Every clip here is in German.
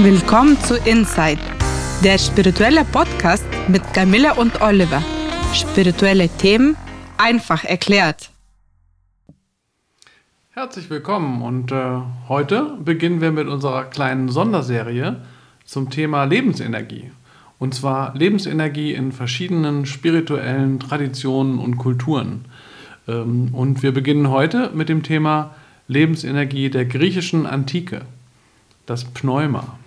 Willkommen zu Inside, der spirituelle Podcast mit Camilla und Oliver. Spirituelle Themen einfach erklärt. Herzlich willkommen und äh, heute beginnen wir mit unserer kleinen Sonderserie zum Thema Lebensenergie. Und zwar Lebensenergie in verschiedenen spirituellen Traditionen und Kulturen. Ähm, und wir beginnen heute mit dem Thema Lebensenergie der griechischen Antike, das Pneuma.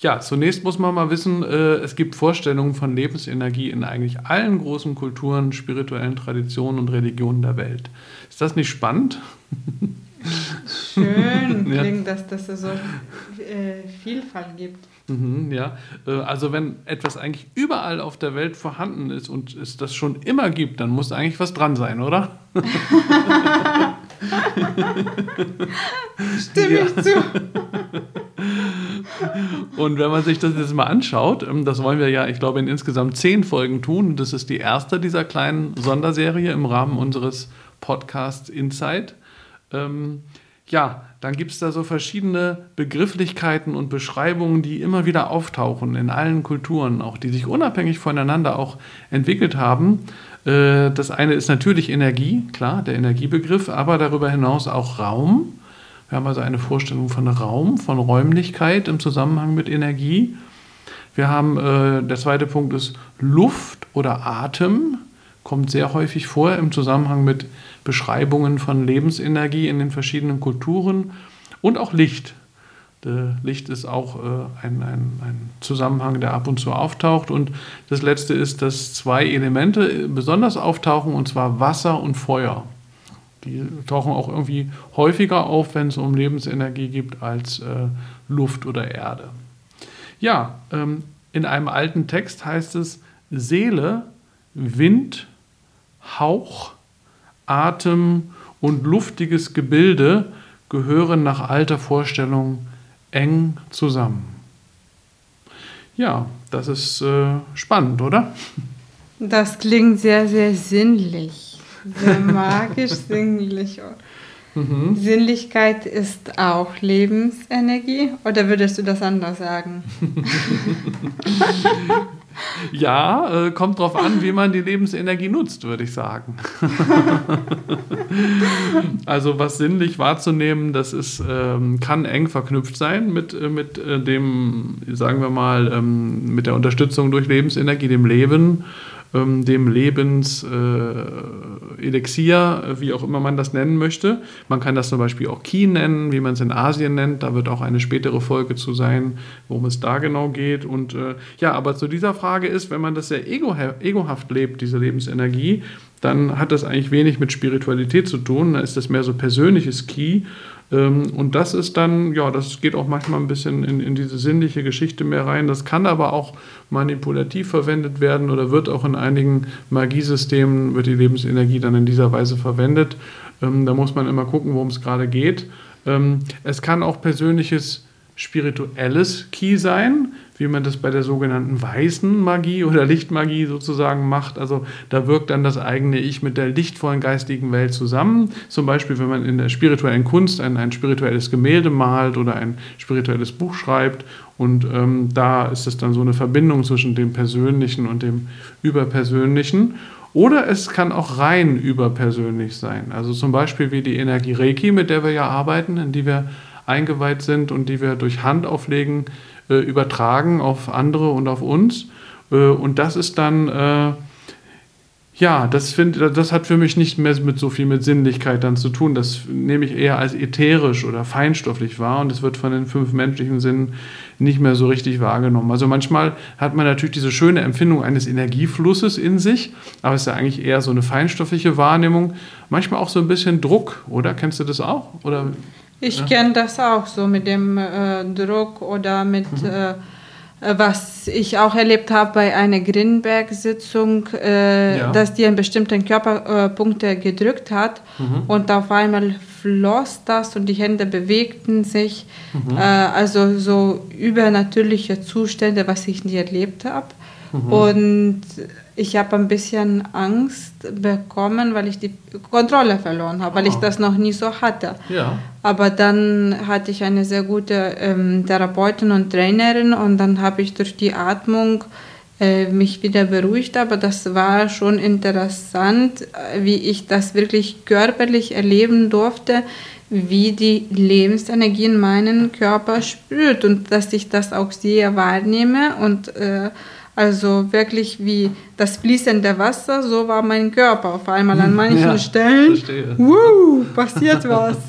Ja, zunächst muss man mal wissen, äh, es gibt Vorstellungen von Lebensenergie in eigentlich allen großen Kulturen, spirituellen Traditionen und Religionen der Welt. Ist das nicht spannend? Schön klingt, ja. dass das so äh, Vielfalt gibt. Mhm, ja, äh, also wenn etwas eigentlich überall auf der Welt vorhanden ist und es das schon immer gibt, dann muss eigentlich was dran sein, oder? Stimme ich zu. Und wenn man sich das jetzt mal anschaut, ähm, das wollen wir ja, ich glaube, in insgesamt zehn Folgen tun. Das ist die erste dieser kleinen Sonderserie im Rahmen unseres Podcasts Insight. Ähm, ja, dann gibt es da so verschiedene Begrifflichkeiten und Beschreibungen, die immer wieder auftauchen in allen Kulturen, auch die sich unabhängig voneinander auch entwickelt haben. Äh, das eine ist natürlich Energie, klar, der Energiebegriff, aber darüber hinaus auch Raum. Wir haben also eine Vorstellung von Raum, von Räumlichkeit im Zusammenhang mit Energie. Wir haben, äh, der zweite Punkt ist Luft oder Atem, kommt sehr häufig vor im Zusammenhang mit Beschreibungen von Lebensenergie in den verschiedenen Kulturen und auch Licht. Licht ist auch äh, ein, ein, ein, Zusammenhang, der ab und zu auftaucht. Und das letzte ist, dass zwei Elemente besonders auftauchen, und zwar Wasser und Feuer. Die tauchen auch irgendwie häufiger auf, wenn es um Lebensenergie geht, als äh, Luft oder Erde. Ja, ähm, in einem alten Text heißt es Seele, Wind, Hauch, Atem und luftiges Gebilde gehören nach alter Vorstellung eng zusammen. Ja, das ist äh, spannend, oder? Das klingt sehr, sehr sinnlich. Sehr magisch sinnlich. Mhm. Sinnlichkeit ist auch Lebensenergie oder würdest du das anders sagen? Ja, äh, kommt drauf an, wie man die Lebensenergie nutzt, würde ich sagen. also was sinnlich wahrzunehmen, das ist, ähm, kann eng verknüpft sein mit, äh, mit äh, dem, sagen wir mal, ähm, mit der Unterstützung durch Lebensenergie, dem Leben ähm, dem Lebenselixier, äh, wie auch immer man das nennen möchte. Man kann das zum Beispiel auch Ki nennen, wie man es in Asien nennt. Da wird auch eine spätere Folge zu sein, worum es da genau geht. Und äh, ja, aber zu dieser Frage ist, wenn man das sehr ego egohaft lebt, diese Lebensenergie, dann hat das eigentlich wenig mit Spiritualität zu tun. Da ist das mehr so persönliches Ki. Ähm, und das ist dann, ja, das geht auch manchmal ein bisschen in, in diese sinnliche Geschichte mehr rein. Das kann aber auch manipulativ verwendet werden oder wird auch in einigen Magiesystemen, wird die Lebensenergie dann in dieser Weise verwendet. Ähm, da muss man immer gucken, worum es gerade geht. Ähm, es kann auch persönliches spirituelles Key sein, wie man das bei der sogenannten weißen Magie oder Lichtmagie sozusagen macht. Also da wirkt dann das eigene Ich mit der lichtvollen geistigen Welt zusammen. Zum Beispiel, wenn man in der spirituellen Kunst ein, ein spirituelles Gemälde malt oder ein spirituelles Buch schreibt. Und ähm, da ist es dann so eine Verbindung zwischen dem Persönlichen und dem Überpersönlichen. Oder es kann auch rein überpersönlich sein. Also zum Beispiel wie die Energie Reiki, mit der wir ja arbeiten, in die wir eingeweiht sind und die wir durch Handauflegen äh, übertragen auf andere und auf uns. Äh, und das ist dann, äh, ja, das, find, das hat für mich nicht mehr mit so viel mit Sinnlichkeit dann zu tun. Das nehme ich eher als ätherisch oder feinstofflich wahr und es wird von den fünf menschlichen Sinnen nicht mehr so richtig wahrgenommen. Also manchmal hat man natürlich diese schöne Empfindung eines Energieflusses in sich, aber es ist ja eigentlich eher so eine feinstoffliche Wahrnehmung. Manchmal auch so ein bisschen Druck, oder? Kennst du das auch? Oder ich kenne das auch so mit dem äh, Druck oder mit, mhm. äh, was ich auch erlebt habe bei einer Grinberg-Sitzung, äh, ja. dass die einen bestimmten Körperpunkt äh, gedrückt hat mhm. und auf einmal floss das und die Hände bewegten sich. Mhm. Äh, also so übernatürliche Zustände, was ich nie erlebt habe. Mhm. Und ich habe ein bisschen Angst bekommen, weil ich die Kontrolle verloren habe, weil oh. ich das noch nie so hatte. Ja. Aber dann hatte ich eine sehr gute ähm, Therapeutin und Trainerin und dann habe ich durch die Atmung äh, mich wieder beruhigt. Aber das war schon interessant, äh, wie ich das wirklich körperlich erleben durfte, wie die Lebensenergie in meinen Körper spürt und dass ich das auch sehr wahrnehme und äh, also wirklich wie das fließende Wasser, so war mein Körper auf einmal an manchen ja, Stellen. Verstehe. Woo, passiert was.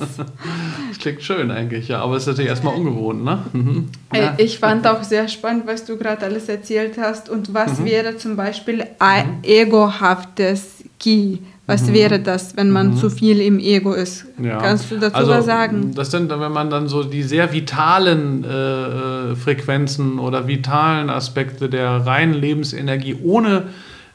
Das klingt schön eigentlich, ja, aber es ist natürlich erstmal ungewohnt, ne? Mhm. Ja. Ich fand auch sehr spannend, was du gerade alles erzählt hast und was mhm. wäre zum Beispiel ein egohaftes Ki. Was mhm. wäre das, wenn man mhm. zu viel im Ego ist? Ja. Kannst du dazu also, was sagen? Das sind, wenn man dann so die sehr vitalen äh, Frequenzen oder vitalen Aspekte der reinen Lebensenergie, ohne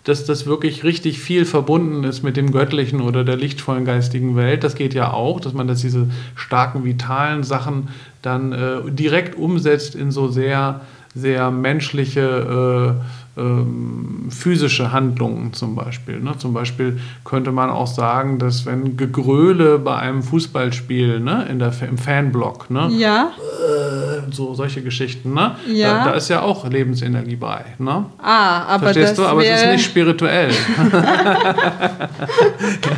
dass das wirklich richtig viel verbunden ist mit dem göttlichen oder der lichtvollen geistigen Welt. Das geht ja auch, dass man das diese starken vitalen Sachen dann äh, direkt umsetzt in so sehr sehr menschliche äh, ähm, physische Handlungen zum Beispiel. Ne? Zum Beispiel könnte man auch sagen, dass wenn Gegröle bei einem Fußballspiel ne, in der, im Fanblock, ne, ja. Äh, so solche Geschichten, ne, ja. da, da, ist ja auch Lebensenergie bei. Ne? Ah, aber Verstehst das du? Aber es ist nicht spirituell.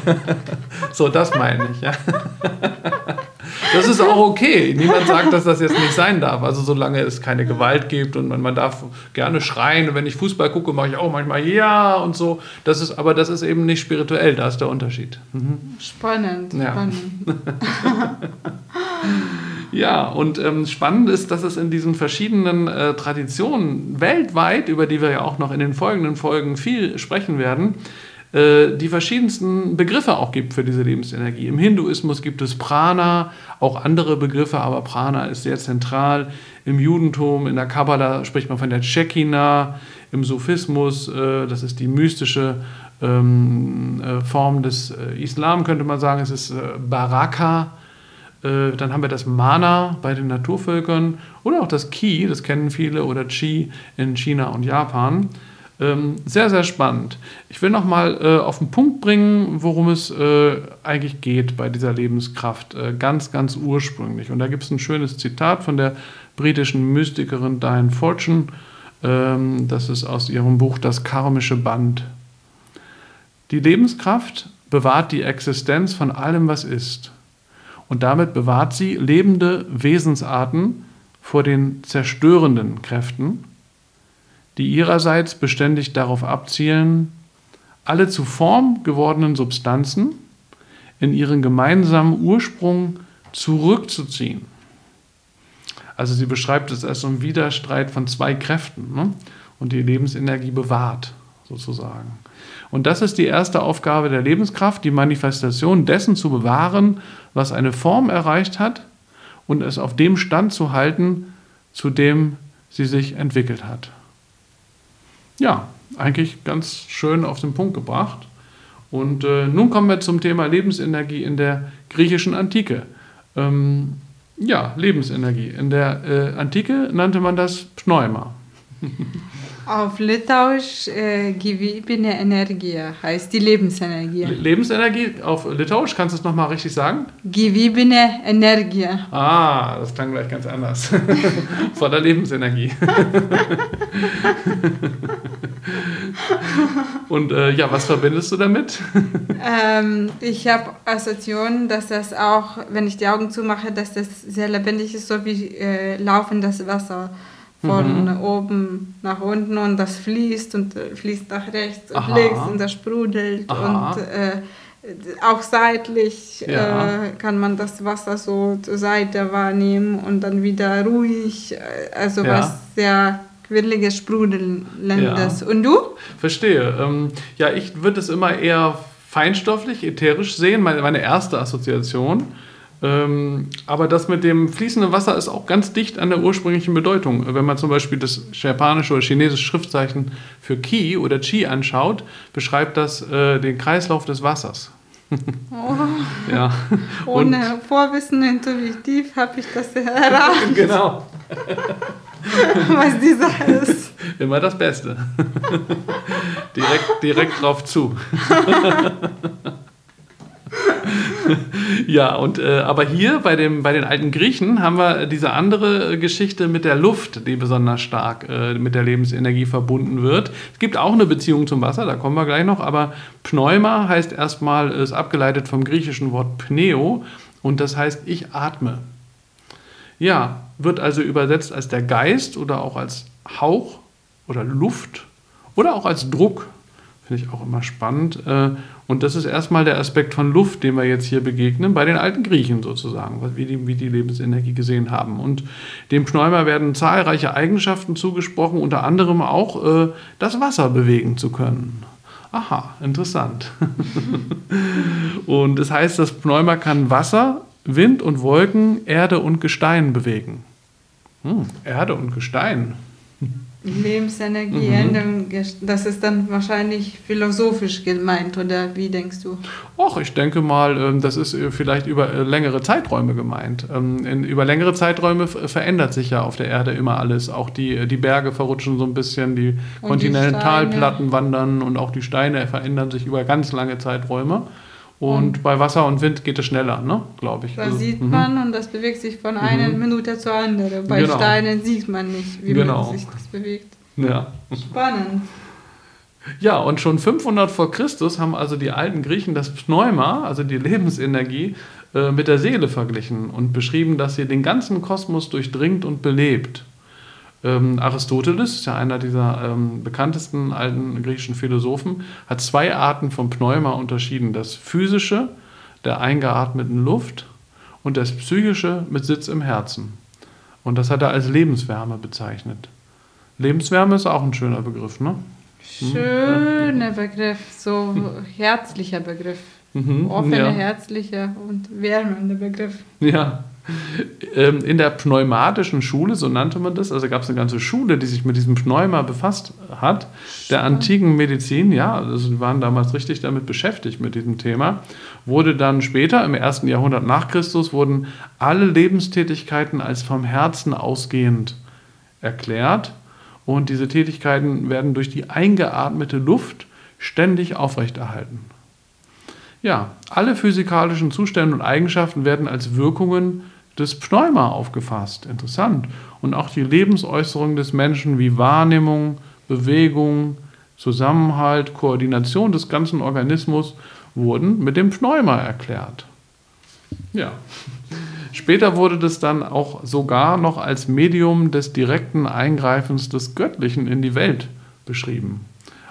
so, das meine ich. Ja. Das ist auch okay. Niemand sagt, dass das jetzt nicht sein darf. Also solange es keine Gewalt gibt und man, man darf gerne schreien. Und wenn ich Fußball gucke, mache ich auch manchmal ja und so. Das ist, aber das ist eben nicht spirituell. Da ist der Unterschied. Mhm. Spannend. Ja. Spannend. Ja, und ähm, spannend ist, dass es in diesen verschiedenen äh, Traditionen weltweit, über die wir ja auch noch in den folgenden Folgen viel sprechen werden, die verschiedensten Begriffe auch gibt für diese Lebensenergie. Im Hinduismus gibt es Prana, auch andere Begriffe, aber Prana ist sehr zentral. Im Judentum, in der Kabbala spricht man von der Shekinah, im Sufismus, äh, das ist die mystische ähm, äh, Form des Islam, könnte man sagen, es ist Baraka. Dann haben wir das Mana bei den Naturvölkern oder auch das Ki, das kennen viele, oder Chi in China und Japan. Ähm, sehr, sehr spannend. Ich will nochmal äh, auf den Punkt bringen, worum es äh, eigentlich geht bei dieser Lebenskraft. Äh, ganz, ganz ursprünglich. Und da gibt es ein schönes Zitat von der britischen Mystikerin Diane Fortune. Ähm, das ist aus ihrem Buch Das karmische Band. Die Lebenskraft bewahrt die Existenz von allem, was ist. Und damit bewahrt sie lebende Wesensarten vor den zerstörenden Kräften die ihrerseits beständig darauf abzielen, alle zu Form gewordenen Substanzen in ihren gemeinsamen Ursprung zurückzuziehen. Also sie beschreibt es als so einen Widerstreit von zwei Kräften ne? und die Lebensenergie bewahrt, sozusagen. Und das ist die erste Aufgabe der Lebenskraft, die Manifestation dessen zu bewahren, was eine Form erreicht hat und es auf dem Stand zu halten, zu dem sie sich entwickelt hat ja, eigentlich ganz schön auf den Punkt gebracht. Und äh, nun kommen wir zum Thema Lebensenergie in der griechischen Antike. Ähm, ja, Lebensenergie. In der äh, Antike nannte man das Pneuma. Auf Litauisch äh, gyvybinė Energie heißt die Lebensenergie. Lebensenergie auf Litauisch, kannst du es nochmal richtig sagen? Gyvybinė Energie. Ah, das klang gleich ganz anders. Voller Lebensenergie. Und äh, ja, was verbindest du damit? Ähm, ich habe Assoziationen, dass das auch, wenn ich die Augen zumache, dass das sehr lebendig ist, so wie äh, laufendes Wasser von mhm. oben nach unten und das fließt und äh, fließt nach rechts und Aha. links und das sprudelt Aha. und äh, auch seitlich ja. äh, kann man das Wasser so zur Seite wahrnehmen und dann wieder ruhig, äh, also ja. was sehr quirliges, sprudelndes. Ja. Und du? Verstehe. Ähm, ja, ich würde es immer eher feinstofflich, ätherisch sehen, meine, meine erste Assoziation. Ähm, aber das mit dem fließenden Wasser ist auch ganz dicht an der ursprünglichen Bedeutung. Wenn man zum Beispiel das japanische oder chinesische Schriftzeichen für Ki oder Chi anschaut, beschreibt das äh, den Kreislauf des Wassers. Oh. ja. Ohne Und, Vorwissen intuitiv habe ich das erraten. genau. Was die Sache ist. Immer das Beste. direkt, direkt drauf zu. ja, und äh, aber hier bei, dem, bei den alten Griechen haben wir diese andere Geschichte mit der Luft, die besonders stark äh, mit der Lebensenergie verbunden wird. Es gibt auch eine Beziehung zum Wasser, da kommen wir gleich noch, aber Pneuma heißt erstmal, ist abgeleitet vom griechischen Wort Pneo und das heißt ich atme. Ja, wird also übersetzt als der Geist oder auch als Hauch oder Luft oder auch als Druck. Finde ich auch immer spannend. Äh, und das ist erstmal der Aspekt von Luft, den wir jetzt hier begegnen, bei den alten Griechen sozusagen, wie die, wie die Lebensenergie gesehen haben. Und dem Pneuma werden zahlreiche Eigenschaften zugesprochen, unter anderem auch äh, das Wasser bewegen zu können. Aha, interessant. und das heißt, das Pneuma kann Wasser, Wind und Wolken, Erde und Gestein bewegen. Hm, Erde und Gestein. Lebensenergie mhm. das ist dann wahrscheinlich philosophisch gemeint, oder wie denkst du? Och, ich denke mal, ähm, das ist äh, vielleicht über äh, längere Zeiträume gemeint. Ähm, über längere Zeiträume verändert sich ja auf der Erde immer alles. Auch die, äh, die Berge verrutschen so ein bisschen, die Kontinentalplatten wandern und auch die Steine verändern sich über ganz lange Zeiträume. Und, und, bei Wasser und Wind geht es schneller, ne? glaube ich. Da also, sieht man mhm. und das bewegt sich von einer mhm. Minute zur anderen. Bei genau. Steinen sieht man nicht, wie genau. man sich das bewegt. Ja. Spannend. Ja, und schon 500 vor Christus haben also die alten Griechen das Pneuma, also die Lebensenergie, äh, mit der Seele verglichen und beschrieben, dass sie den ganzen Kosmos durchdringt und belebt. Ähm, Aristoteles, ist ja einer dieser ähm, bekanntesten alten griechischen Philosophen, hat zwei Arten von Pneuma unterschieden. Das physische, der eingeatmeten Luft, und das psychische mit Sitz im Herzen. Und das hat er als Lebenswärme bezeichnet. Lebenswärme ist auch ein schöner Begriff, ne? Hm? Schöner Begriff, so herzlicher Begriff. Mhm, Offener, ja. herzlicher und wärmender Begriff. Ja. Ähm, in der pneumatischen Schule, so nannte man das, also gab es eine ganze Schule, die sich mit diesem Pneuma befasst hat, der antiken Medizin, ja, also waren damals richtig damit beschäftigt mit diesem Thema, wurde dann später, im ersten Jahrhundert nach Christus, wurden alle Lebenstätigkeiten als vom Herzen ausgehend erklärt. Und diese Tätigkeiten werden durch die eingeatmete Luft ständig aufrechterhalten. Ja, alle physikalischen Zustände und Eigenschaften werden als Wirkungen des Pneuma aufgefasst. Interessant. Und auch die Lebensäußerung des Menschen wie Wahrnehmung, Bewegung, Zusammenhalt, Koordination des ganzen Organismus wurden mit dem Pneuma erklärt. Ja. Später wurde das dann auch sogar noch als Medium des direkten Eingreifens des Göttlichen in die Welt beschrieben.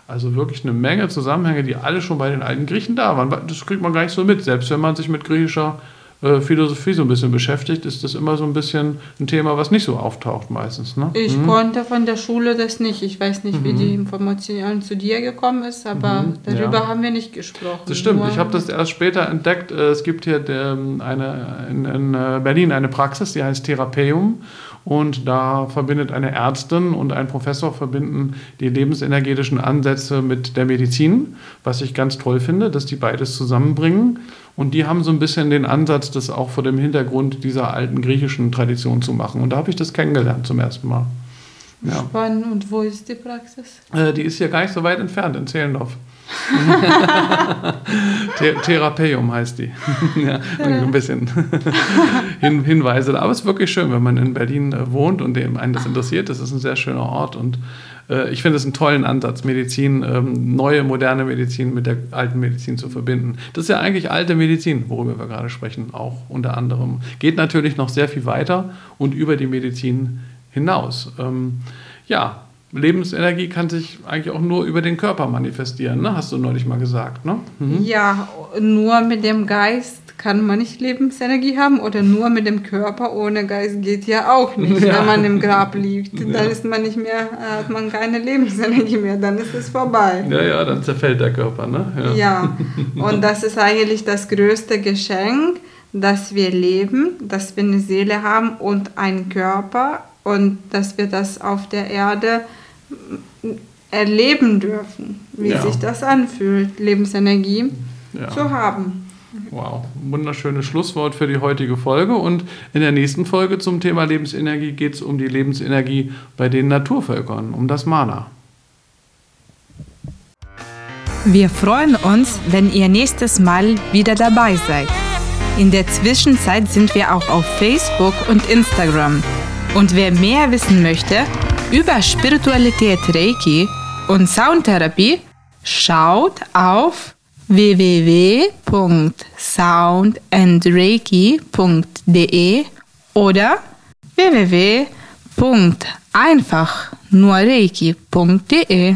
Also wirklich eine Menge Zusammenhänge, die alle schon bei den alten Griechen da waren. Das kriegt man gar nicht so mit, selbst wenn man sich mit griechischer äh, Philosophie so ein bisschen beschäftigt, ist das immer so ein bisschen ein Thema, was nicht so auftaucht meistens. Ne? Ich mhm. konnte von der Schule das nicht. Ich weiß nicht, wie mhm. die Information zu dir gekommen ist, aber mhm. darüber ja. haben wir nicht gesprochen. Das stimmt. Nur ich habe das erst später entdeckt. Äh, es gibt hier ähm, eine, in, in äh, Berlin eine Praxis, die heißt Therapeum. Und da verbindet eine Ärztin und ein Professor verbinden die lebensenergetischen Ansätze mit der Medizin, was ich ganz toll finde, dass die beides zusammenbringen. Und die haben so ein bisschen den Ansatz, das auch vor dem Hintergrund dieser alten griechischen Tradition zu machen. Und da habe ich das kennengelernt zum ersten Mal. Ja. Spannend. Und wo ist die Praxis? Äh, die ist hier gar nicht so weit entfernt, in Zehlendorf. Therapeum heißt die. ja, ein bisschen Hin Hinweise. Aber es ist wirklich schön, wenn man in Berlin äh, wohnt und dem einen das interessiert. Das ist ein sehr schöner Ort und äh, ich finde es einen tollen Ansatz, Medizin, ähm, neue, moderne Medizin mit der alten Medizin zu verbinden. Das ist ja eigentlich alte Medizin, worüber wir gerade sprechen, auch unter anderem. Geht natürlich noch sehr viel weiter und über die Medizin hinaus. Ähm, ja, Lebensenergie kann sich eigentlich auch nur über den Körper manifestieren, ne? hast du neulich mal gesagt. Ne? Mhm. Ja, nur mit dem Geist kann man nicht Lebensenergie haben oder nur mit dem Körper ohne Geist geht ja auch nicht, ja. wenn man im Grab liegt. Ja. Dann ist man nicht mehr, hat man keine Lebensenergie mehr, dann ist es vorbei. Ja, ja, dann zerfällt der Körper, ne? Ja, ja. und das ist eigentlich das größte Geschenk, dass wir leben, dass wir eine Seele haben und einen Körper und dass wir das auf der Erde erleben dürfen, wie ja. sich das anfühlt, Lebensenergie ja. zu haben. Wow, wunderschönes Schlusswort für die heutige Folge. Und in der nächsten Folge zum Thema Lebensenergie geht es um die Lebensenergie bei den Naturvölkern, um das Mana. Wir freuen uns, wenn ihr nächstes Mal wieder dabei seid. In der Zwischenzeit sind wir auch auf Facebook und Instagram. Und wer mehr wissen möchte über Spiritualität Reiki und Soundtherapie, schaut auf www.soundandreiki.de oder www.einfachnurreiki.de.